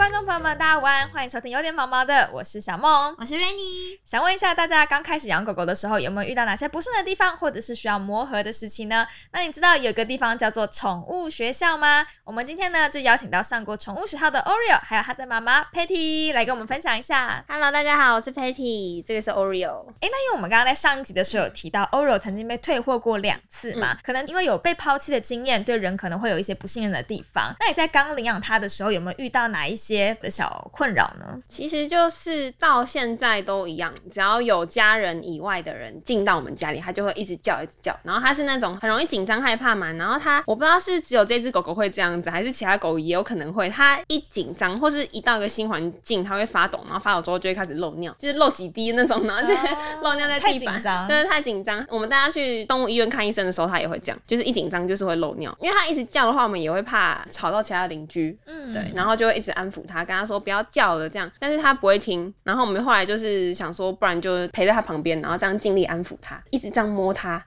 观众朋友们，大家午安，欢迎收听有点毛毛的，我是小梦。我是 Rainy，想问一下大家，刚开始养狗狗的时候，有没有遇到哪些不顺的地方，或者是需要磨合的事情呢？那你知道有个地方叫做宠物学校吗？我们今天呢，就邀请到上过宠物学校的 Oreo，还有他的妈妈 Patty 来跟我们分享一下。Hello，大家好，我是 Patty，这个是 Oreo。哎，那因为我们刚刚在上一集的时候有提到，Oreo 曾经被退货过两次嘛，可能因为有被抛弃的经验，对人可能会有一些不信任的地方。那你在刚领养它的时候，有没有遇到哪一些的小困扰呢？其实就是到现在都一样，只要有家人以外的人进到我们家里，它就会一直叫，一直叫。然后它是那种很容易紧张害怕嘛，然后它我不知道是只有这只狗狗会这样子，还是其他狗也有可能会。它一紧张或是一到一个新环境，它会发抖，然后发抖之后就会开始漏尿，就是漏几滴那种，然后就会漏尿在地板。紧张对，太紧张。我们带它去动物医院看医生的时候，它也会这样，就是一紧张就是会漏尿。因为它一直叫的话，我们也会怕吵到其他邻居。嗯，对，然后就会一直安抚他，跟他说不要叫了这样，但是他不会听。然后我们后来就是想说，不然就陪在他旁边，然后这样尽力安抚他，一直这样摸他，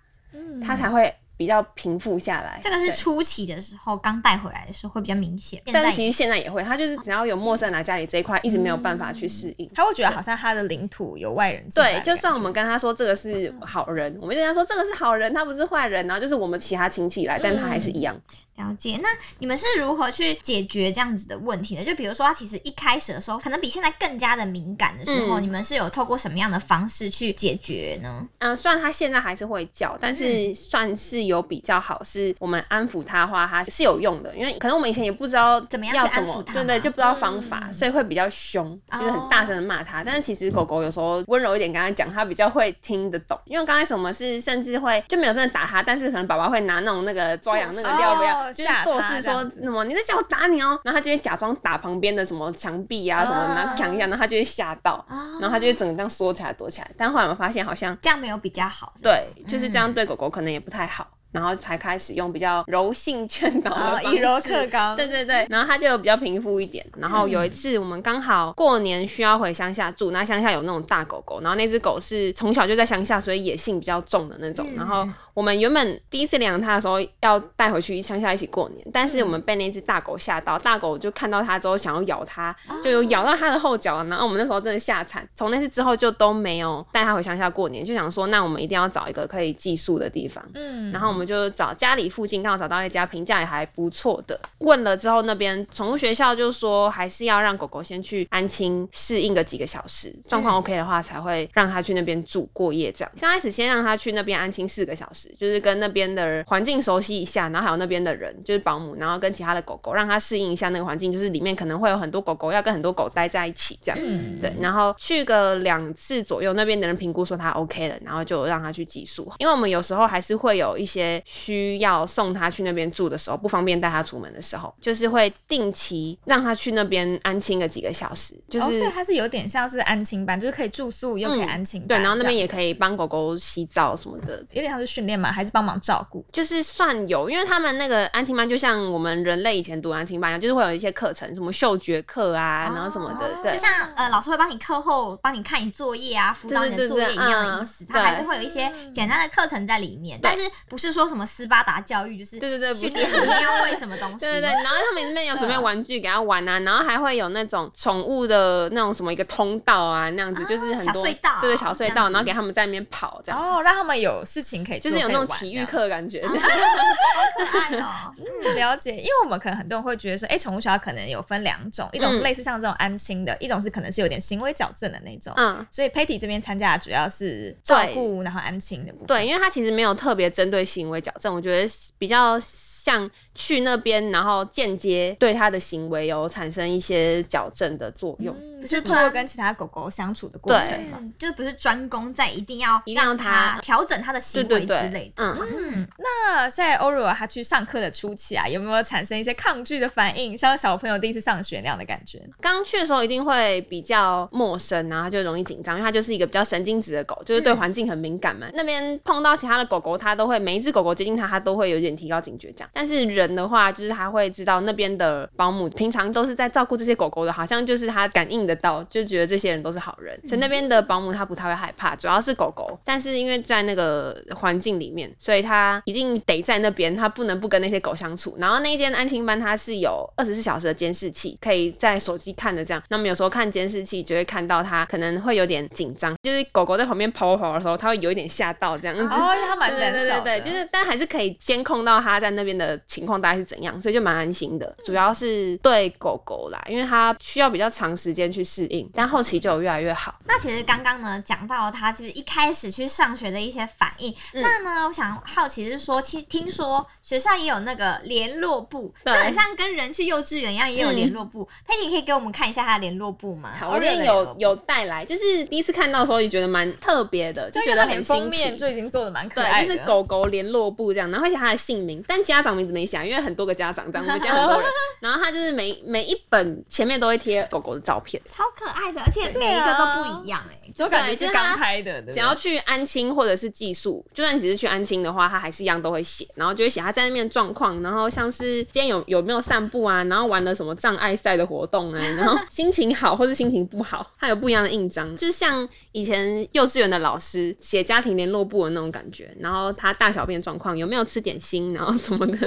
他才会比较平复下来。这个是初期的时候，刚带回来的时候会比较明显。但是其实现在也会，他就是只要有陌生人来家里这一块，一直没有办法去适应。他会觉得好像他的领土有外人对，就算我们跟他说这个是好人，我们就跟他说这个是好人，他不是坏人，然后就是我们其他亲戚来，但他还是一样。了解。那你们是如何去解决这样子的问题呢？就比如说，他其实一开始的时候，可能比现在更加的敏感的时候，嗯你们是有透过什么样的方式去解决呢？嗯、虽然他现在还是会叫，但是算是有比较好，是我们安抚他的话，他是有用的。因为可能我们以前也不知道怎么样去安抚他对对，就不知道方法，所以会比较凶，就是很大声的骂他。但是其实狗狗有时候温柔一点跟他讲，他比较会听得懂。因为刚开始我们是甚至会就没有真的打他，但是可能宝宝会拿那种那个抓痒那个料不要，哦就是做事说什么你在叫我打你哦，然后他就会假装打旁边的什么墙壁啊什么，然后抢一下，然后他就会吓到，然后他就会整个这样缩起来躲起来。但后来我们发现好像。这样没有比较好。对，就是这样对狗狗可能也不太好，然后才开始用比较柔性劝导的哦方式，以柔克刚对对对，然后他就比较平复一点。然后有一次我们刚好过年需要回乡下住，那乡下有那种大狗狗，然后那只狗是从小就在乡下，所以野性比较重的那种。然后我们原本第一次领养它的时候要带回去乡下一起过年，但是我们被那只大狗吓到，大狗就看到它之后想要咬它，就有咬到它的后脚了，然后我们那时候真的吓惨。从那次之后就都没有带它回乡下过年，就想说那我们一定要找一个可以寄宿的地方。嗯，然后我们就找家里附近，刚好找到一家评价也还不错的。问了之后，那边宠物学校就说还是要让狗狗先去安亲适应个几个小时，状况 OK 的话才会让它去那边住过夜。这样刚开始先让它去那边安亲四个小时，就是跟那边的环境熟悉一下，然后还有那边的人就是保姆，然后跟其他的狗狗让它适应一下那个环境，就是里面可能会有很多狗狗要跟很多狗待在一起这样。嗯对，然后去个两次左右，那边的人评估说它 OK 了，然后就让他去寄宿。因为我们有时候还是会有一些需要送他去那边住的时候，不方便带他出门的时候，就是会定期让他去那边安亲个几个小时，就是。哦，所以它是有点像是安亲班，就是可以住宿又可以安亲班、对，然后那边也可以帮狗狗洗澡什么的，有点像是训练嘛，还是帮忙照顾？就是算有，因为他们那个安亲班就像我们人类以前读安亲班一样，就是会有一些课程，什么嗅觉课啊，然后什么的，对就，像呃，老师会帮你课后帮你看你作业啊，辅导你的作业一样的意思。嗯它还是会有一些简单的课程在里面，但是不是说什么斯巴达教育，就是对对对不是训练你要会什么东西。对对对，然后他们那边有准备玩具给他玩啊，然后还会有那种宠物的那种什么一个通道啊，那样子就是很多小隧道对对小隧道，然后给他们在那边跑，这样哦，让他们有事情可以，就是有那种体育课的感觉。好可爱哦。嗯了解，因为我们可能很多人会觉得说，哎、宠物学校可能有分两种，一种类似像这种安亲的，一种是可能是有点行为矫正的那种。嗯，所以 Patty 这边参加的主要是照顾，然后安亲的部分。对，因为他其实没有特别针对行为矫正，我觉得比较像去那边，然后间接对他的行为有产生一些矫正的作用。嗯，就是通过跟其他狗狗相处的过程嘛。嗯，就不是专攻在一定要让它它调整它的行为之类，的。嗯，嗯，那在欧若他去上课的初期啊，有没有产生一些抗拒的反应，像小朋友第一次上学那样的感觉？刚去的时候一定会比较陌生，然后就容易紧张，因为它就是一个比较神经质的狗，就是对环境很敏感嘛。那边碰到其他的狗狗，它都会每一只狗狗接近它，它都会有点提高警觉这样。但是人的话，就是他会知道那边的保姆平常都是在照顾这些狗狗的，好像就是他感应得到，就觉得这些人都是好人，所以那边的保姆他不太会害怕，主要是狗狗。但是因为在那个环境里面，所以他一定得在那边，他不能不跟那些狗相处。然后那一间安亲班它是有二十四小时的监视器，可以在手机看的这样。那么有时候看监视器就会看到它可能会有点紧张，就是狗狗在旁边跑跑的时候，它会有一点吓到这样子。哦，因为它蛮对胆小的，对对对，就是但还是可以监控到它在那边的情况大概是怎样，所以就蛮安心的。主要是对狗狗啦，因为它需要比较长时间去适应，但后期就有越来越好。那其实刚刚呢讲到了他就是一开始去上学的一些反应。嗯那呢，我想好奇是说，其实听说学校也有那个联络部，就对很像跟人去幼稚园一样，也有联络部。佩蒂可以给我们看一下他的联络部吗？好，我络部有有带来，就是第一次看到的时候也觉得蛮特别的，就觉得很封新奇。面就已经做的蛮可爱就是狗狗联络部这样，然后写他的姓名，但家长名字没写啊，因为很多个家长这样，我们家很多人。然后他就是每每一本前面都会贴狗狗的照片，超可爱的，而且每一个都不一样哎、就感觉是是刚拍的，只要去安亲或者是寄宿，就算只是去安亲的话，他还是一样都会写，然后就会写他在那边的状况，然后像是今天有有没有散步啊，然后玩了什么障碍赛的活动啊，然后 心情好或是心情不好，他有不一样的印章，就是像以前幼稚园的老师写家庭联络簿的那种感觉，然后他大小便状况有没有吃点心，然后什么的，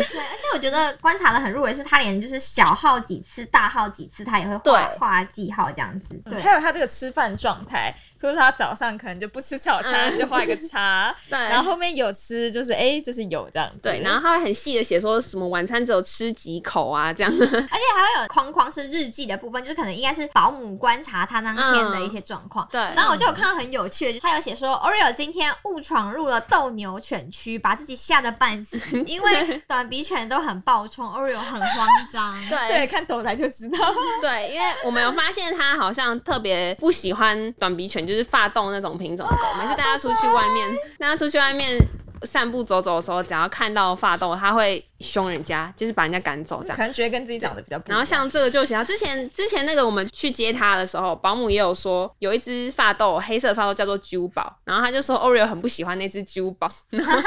我觉得观察的很入微，是他连就是小号几次、大号几次，他也会画画记号这样子。对，还有他这个吃饭状态，比如说他早上可能就不吃早餐，嗯就画一个叉，对然后后面有吃，就是哎、就是有这样子，对，然后他会很细的写说什么晚餐只有吃几口啊这样。而且还会有框框是日记的部分，就是可能应该是保姆观察他当天的一些状况。对然后我就有看到很有趣的，他有写说 Oreo 今天误闯入了斗牛犬区，把自己吓得半死，因为短鼻犬都很暴冲，Oreo 很慌张。对，看头来就知道。对，因为我们有发现它好像特别不喜欢短鼻犬，就是发动那种品种的狗。每次大家出去外面，大家出去外面散步走走的时候，只要看到发豆，他会凶人家，就是把人家赶走这样可。能觉得跟自己长得比较不一样。然后像这个就写到之前之前那个我们去接他的时候，保姆也有说有一只发豆，黑色的发豆叫做珠宝，然后他就说 Oreo 很不喜欢那只珠宝，然后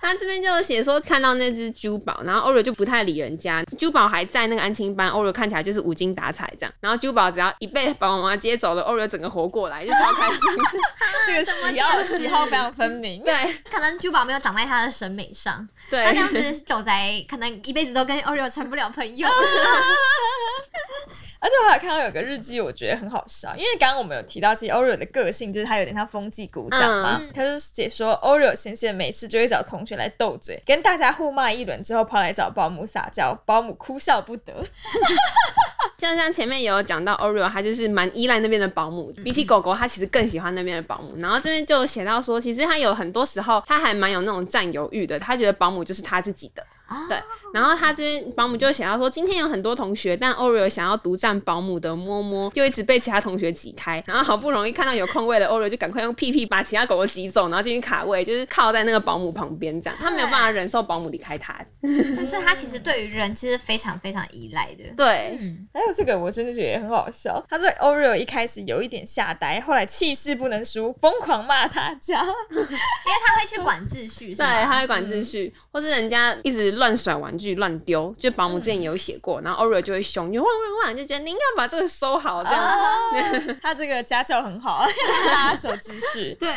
他这边就写说看到那只珠宝，然后 Oreo 就不太理人家，珠宝还在那个安亲班，Oreo 看起来就是无精打采这样，然后珠宝只要一被爸爸妈妈接走了，Oreo 整个活过来就超开心，这个喜好喜好非常分明。对可能珠宝没有长在他的审美上，对他这样子狗仔可能一辈子都跟 Oreo 成不了朋友。而且我还看到有个日记，我觉得很好笑，因为刚刚我们有提到，其实 Oreo 的个性就是他有点像风纪鼓掌嘛，嗯他就解说 Oreo 先生没事就会找同学来斗嘴，跟大家互骂一轮之后，跑来找保姆撒娇，保姆哭笑不得。像前面有讲到，Oreo 他就是蛮依赖那边的保姆，比起狗狗，他其实更喜欢那边的保姆。然后这边就写到说，其实他有很多时候，他还蛮有那种占有欲的，他觉得保姆就是他自己的。对，然后他这边保姆就写到说，今天有很多同学，但 Oreo 想要独占保姆的摸摸，就一直被其他同学挤开。然后好不容易看到有空位的 Oreo，就赶快用屁屁把其他狗狗挤走，然后进去卡位，就是靠在那个保姆旁边这样。他没有办法忍受保姆离开他。就是他其实对于人其实非常非常依赖的。对，嗯，还有这个，我真的觉得也很好笑。他对 Oreo 一开始有一点吓呆，后来气势不能输，疯狂骂他家。因为他会去管秩序，对，他会管秩序，或是人家一直乱甩玩具、乱丢，就保姆之前有写过，然后 Oreo 就会凶，就汪汪汪，就觉得你应该把这个收好这样。他这个家教很好，大家守秩序。对，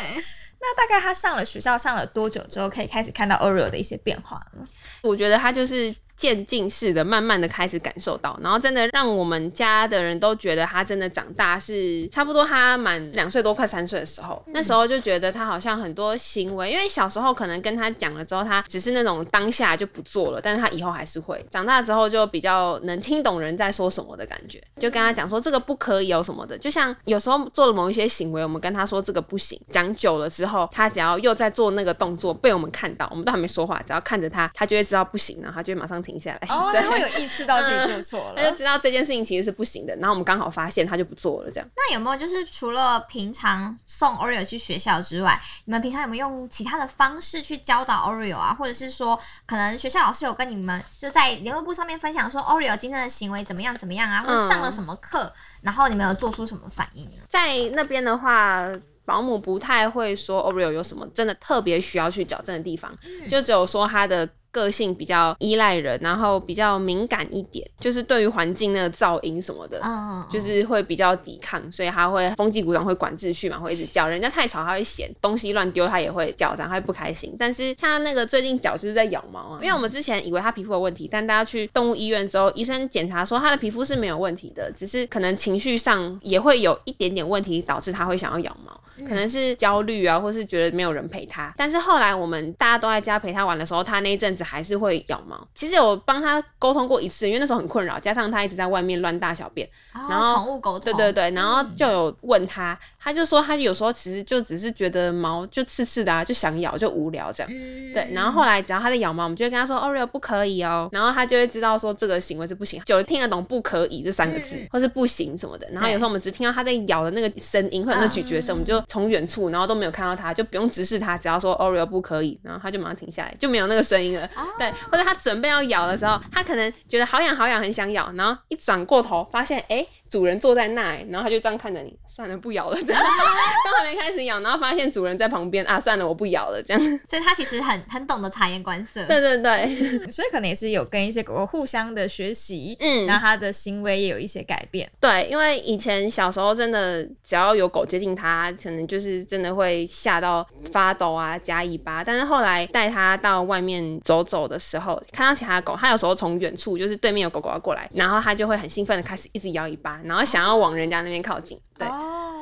那大概他上了学校上了多久之后，可以开始看到 Oreo 的一些变化呢？我觉得他就是渐进式的，慢慢的开始感受到，然后真的让我们家的人都觉得他真的长大是差不多他满两岁多快三岁的时候，那时候就觉得他好像很多行为，因为小时候可能跟他讲了之后，他只是那种当下就不做了，但是他以后还是会长大之后就比较能听懂人在说什么的感觉，就跟他讲说这个不可以有什么的，就像有时候做了某一些行为，我们跟他说这个不行，讲久了之后，他只要又在做那个动作被我们看到，我们都还没说话，只要看着他，他就会知道不行，然后他就会马上停下来。哦，对他会有意识到自己做错了。他就知道这件事情其实是不行的，然后我们刚好发现，他就不做了，这样。那有没有就是除了平常送 Oreo 去学校之外，你们平常有没有用其他的方式去教导 Oreo 啊？或者是说，可能学校老师有跟你们就在联络部上面分享说 Oreo 今天的行为怎么样怎么样啊，或者上了什么课，然后你们有做出什么反应呢？在那边的话，保姆不太会说 Oreo 有什么真的特别需要去矫正的地方，就只有说他的。个性比较依赖人，然后比较敏感一点，就是对于环境那个噪音什么的，嗯，就是会比较抵抗，所以他会风纪股掌，会管秩序嘛，会一直叫。人家太吵，他会嫌东西乱丢，他也会叫，然后他会不开心。但是像那个最近脚就是在咬毛啊，因为我们之前以为他皮肤有问题，但大家去动物医院之后，医生检查说他的皮肤是没有问题的，只是可能情绪上也会有一点点问题，导致他会想要咬毛。可能是焦虑啊，或是觉得没有人陪他。但是后来我们大家都在家陪他玩的时候，他那一阵子还是会咬毛。其实有帮他沟通过一次，因为那时候很困扰，加上他一直在外面乱大小便，然后宠物沟通，对对对，然后就有问他，他就说他有时候其实就只是觉得毛就刺刺的啊，就想咬就无聊这样。对，然后后来只要他在咬毛，我们就会跟他说 Oreo 不可以哦，然后他就会知道说这个行为是不行，就听得懂不可以这三个字，或是不行什么的。然后有时候我们只听到他在咬的那个声音或者那咀嚼声，我们就从远处，然后。都没有看到他，就不用直视他，只要说 Oreo 不可以，然后他就马上停下来，就没有那个声音了。对，或者他准备要咬的时候，他可能觉得好痒好痒，很想咬，然后一转过头发现，哎。主人坐在那，然后他就这样看着你，算了，不咬了。这样都还没开始咬，然后发现主人在旁边啊，算了，我不咬了。这样，所以它其实很很懂得察言观色。对对对，所以可能也是有跟一些狗狗互相的学习，嗯，然后他的行为也有一些改变。对，因为以前小时候真的只要有狗接近它，可能就是真的会吓到发抖啊，夹尾巴。但是后来带它到外面走走的时候，看到其他狗，它有时候从远处就是对面有狗狗要过来，然后它就会很兴奋的开始一直摇尾巴。然后想要往人家那边靠近，对，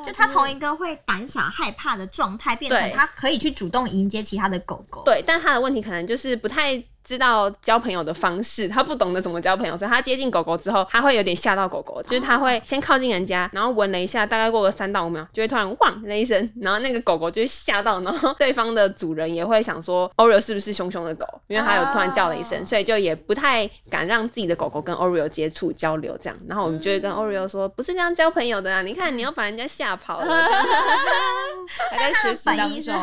就他从一个会胆小害怕的状态，变成他可以去主动迎接其他的狗狗。对，但他的问题可能就是不太。知道交朋友的方式，他不懂得怎么交朋友，所以他接近狗狗之后，他会有点吓到狗狗，就是他会先靠近人家，然后闻了一下，大概过个三到五秒，就会突然汪那一声，然后那个狗狗就会吓到，然后对方的主人也会想说 Oreo 是不是凶凶的狗，因为他有突然叫了一声，所以就也不太敢让自己的狗狗跟 Oreo 接触交流这样，然后我们就会跟 Oreo 说，不是这样交朋友的啊，你看你要把人家吓跑了，还在学习当中，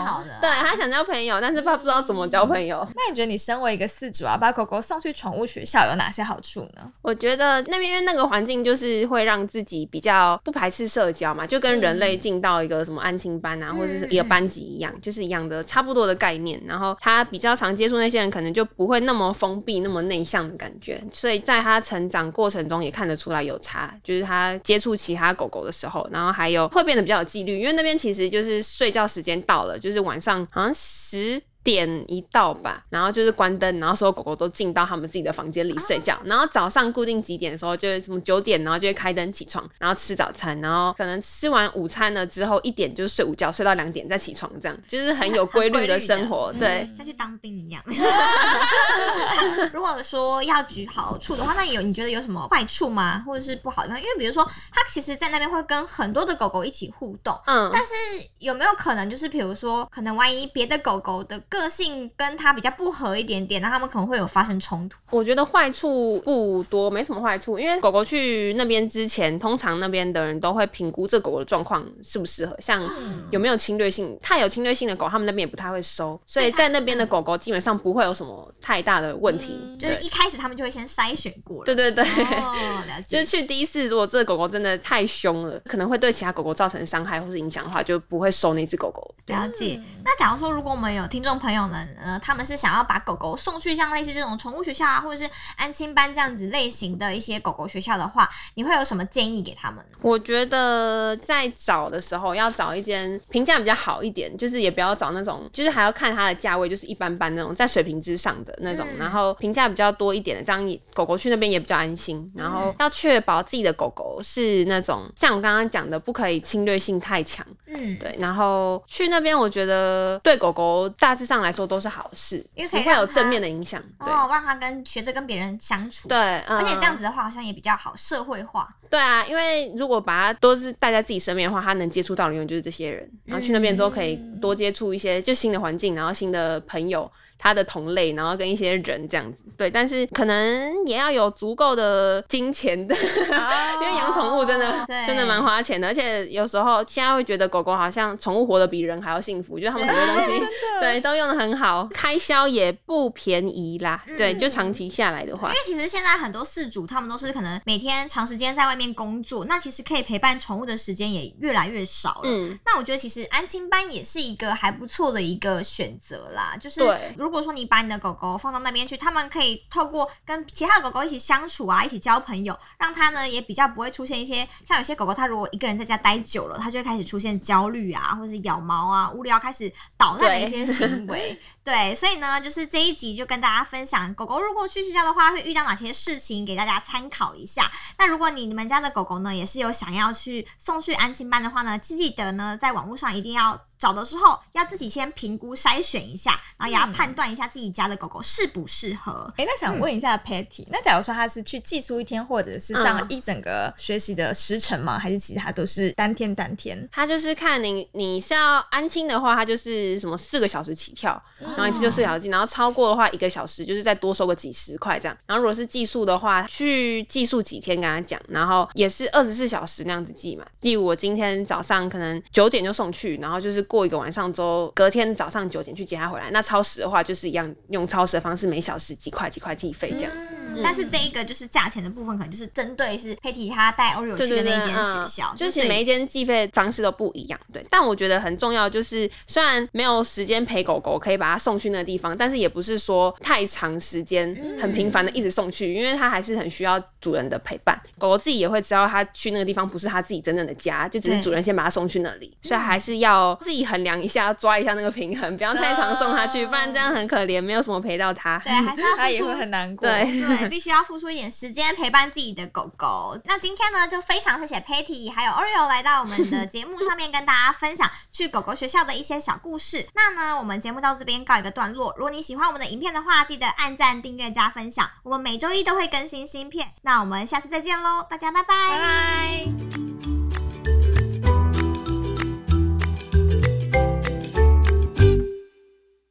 对他想交朋友，但是他不知道怎么交朋友。那你觉得你身为一个饲主啊，把狗狗送去宠物学校有哪些好处呢？我觉得那边那个环境就是会让自己比较不排斥社交嘛，就跟人类进到一个什么安亲班啊，或者是一个班级一样，就是一样的差不多的概念。然后他比较常接触那些人，可能就不会那么封闭、那么内向的感觉。所以在他成长过程中也看得出来有差，就是他接触其他狗狗的时候，然后还有会变得比较有纪律，因为那边其实就是睡觉时间到了，就是晚上好像十。点一到吧，然后就是关灯，然后所有狗狗都进到他们自己的房间里睡觉。然后早上固定几点的时候，就是什么九点，然后就会开灯起床，然后吃早餐，然后可能吃完午餐了之后一点就睡午觉，睡到两点再起床，这样就是很有规律的生活。对，像去当兵一样。如果说要举好处的话，那有你觉得有什么坏处吗？或者是不好的地方？因为比如说，它其实在那边会跟很多的狗狗一起互动，嗯，但是有没有可能就是比如说，可能万一别的狗狗的。个性跟他比较不合一点点，那他们可能会有发生冲突。我觉得坏处不多，没什么坏处，因为狗狗去那边之前，通常那边的人都会评估这狗狗的状况适不适合，像有没有侵略性。太有侵略性的狗，他们那边也不太会收，所以在那边的狗狗基本上不会有什么太大的问题。就是一开始他们就会先筛选过了。对对对，哦，了解。就是去第一次，如果这个狗狗真的太凶了，可能会对其他狗狗造成伤害或是影响的话，就不会收那只狗狗。了解。那假如说，如果我们有听众。朋友们，呃，他们是想要把狗狗送去像类似这种宠物学校啊，或者是安亲班这样子类型的一些狗狗学校的话，你会有什么建议给他们？我觉得在找的时候要找一间评价比较好一点，就是也不要找那种，就是还要看它的价位，就是一般般那种，在水平之上的那种，然后评价比较多一点的，这样狗狗去那边也比较安心。然后要确保自己的狗狗是那种像我刚刚讲的，不可以侵略性太强。嗯，对。然后去那边，我觉得对狗狗大致。上来说都是好事，因为只会有正面的影响哦，让他跟学着跟别人相处。对，而且这样子的话好像也比较好社会化。对啊，因为如果把他都是带在自己身边的话，他能接触到的永远就是这些人，然后去那边之后可以多接触一些就新的环境，然后新的朋友。他的同类，然后跟一些人这样子，对，但是可能也要有足够的金钱的，因为养宠物真的真的蛮花钱的，而且有时候现在会觉得狗狗好像宠物活得比人还要幸福，就是他们很多东西 对都用的很好，开销也不便宜啦。对，就长期下来的话因为，其实现在很多饲主他们都是可能每天长时间在外面工作，那其实可以陪伴宠物的时间也越来越少了。嗯，那我觉得其实安亲班也是一个还不错的一个选择啦。就是对如果说你把你的狗狗放到那边去，他们可以透过跟其他的狗狗一起相处啊，一起交朋友，让它呢也比较不会出现一些像有些狗狗，它如果一个人在家待久了，它就会开始出现焦虑啊，或者是咬毛啊、无聊开始捣乱的一些行为。对，所以呢，就是这一集就跟大家分享，狗狗如果去学校的话，会遇到哪些事情，给大家参考一下。那如果你你们家的狗狗呢，也是有想要去送去安亲班的话呢，记得呢，在网络上一定要找的时候，要自己先评估筛选一下，然后也要判断一下自己家的狗狗适不适合。哎，那想问一下 Patty，、那假如说他是去寄宿一天，或者是上嗯一整个学习的时程吗？还是其他都是单天单天？它就是看你你是要安亲的话，它就是什么四个小时起跳，然后一次就四个小时，然后超过的话一个小时就是再多收个几十块这样。然后如果是寄宿的话，去寄宿几天跟他讲，然后也是二十四小时那样子寄嘛。例如我今天早上可能九点就送去，然后就是过一个晚上之后，隔天早上九点去接他回来。那超时的话就是一样用超时的方式，每小时几块几块计费这样。嗯但是这一个就是价钱的部分，可能就是针对是 Patty 她带 Oreo 去的那一间嗯学校，就是每一间计费方式都不一样，对。但我觉得很重要，就是虽然没有时间陪狗狗，可以把它送去那个地方，但是也不是说太长时间、很频繁的一直送去，因为它还是很需要主人的陪伴。狗狗自己也会知道，它去那个地方不是它自己真正的家，就只是主人先把它送去那里，所以还是要自己衡量一下，抓一下那个平衡，不要太常送它去，不然这样很可怜，没有什么陪到它。对，还是要它也会付出很难过。对对，必须要付出一点时间陪伴自己的狗狗。那今天呢，就非常谢谢 Patty 还有 Oreo 来到我们的节目上面，跟大家分享去狗狗学校的一些小故事。那呢，我们节目到这边告一个段落。如果你喜欢我们的影片的话，记得按赞、订阅、加分享。我们每周一都会更新新片。那我们下次再见喽，大家拜拜拜拜。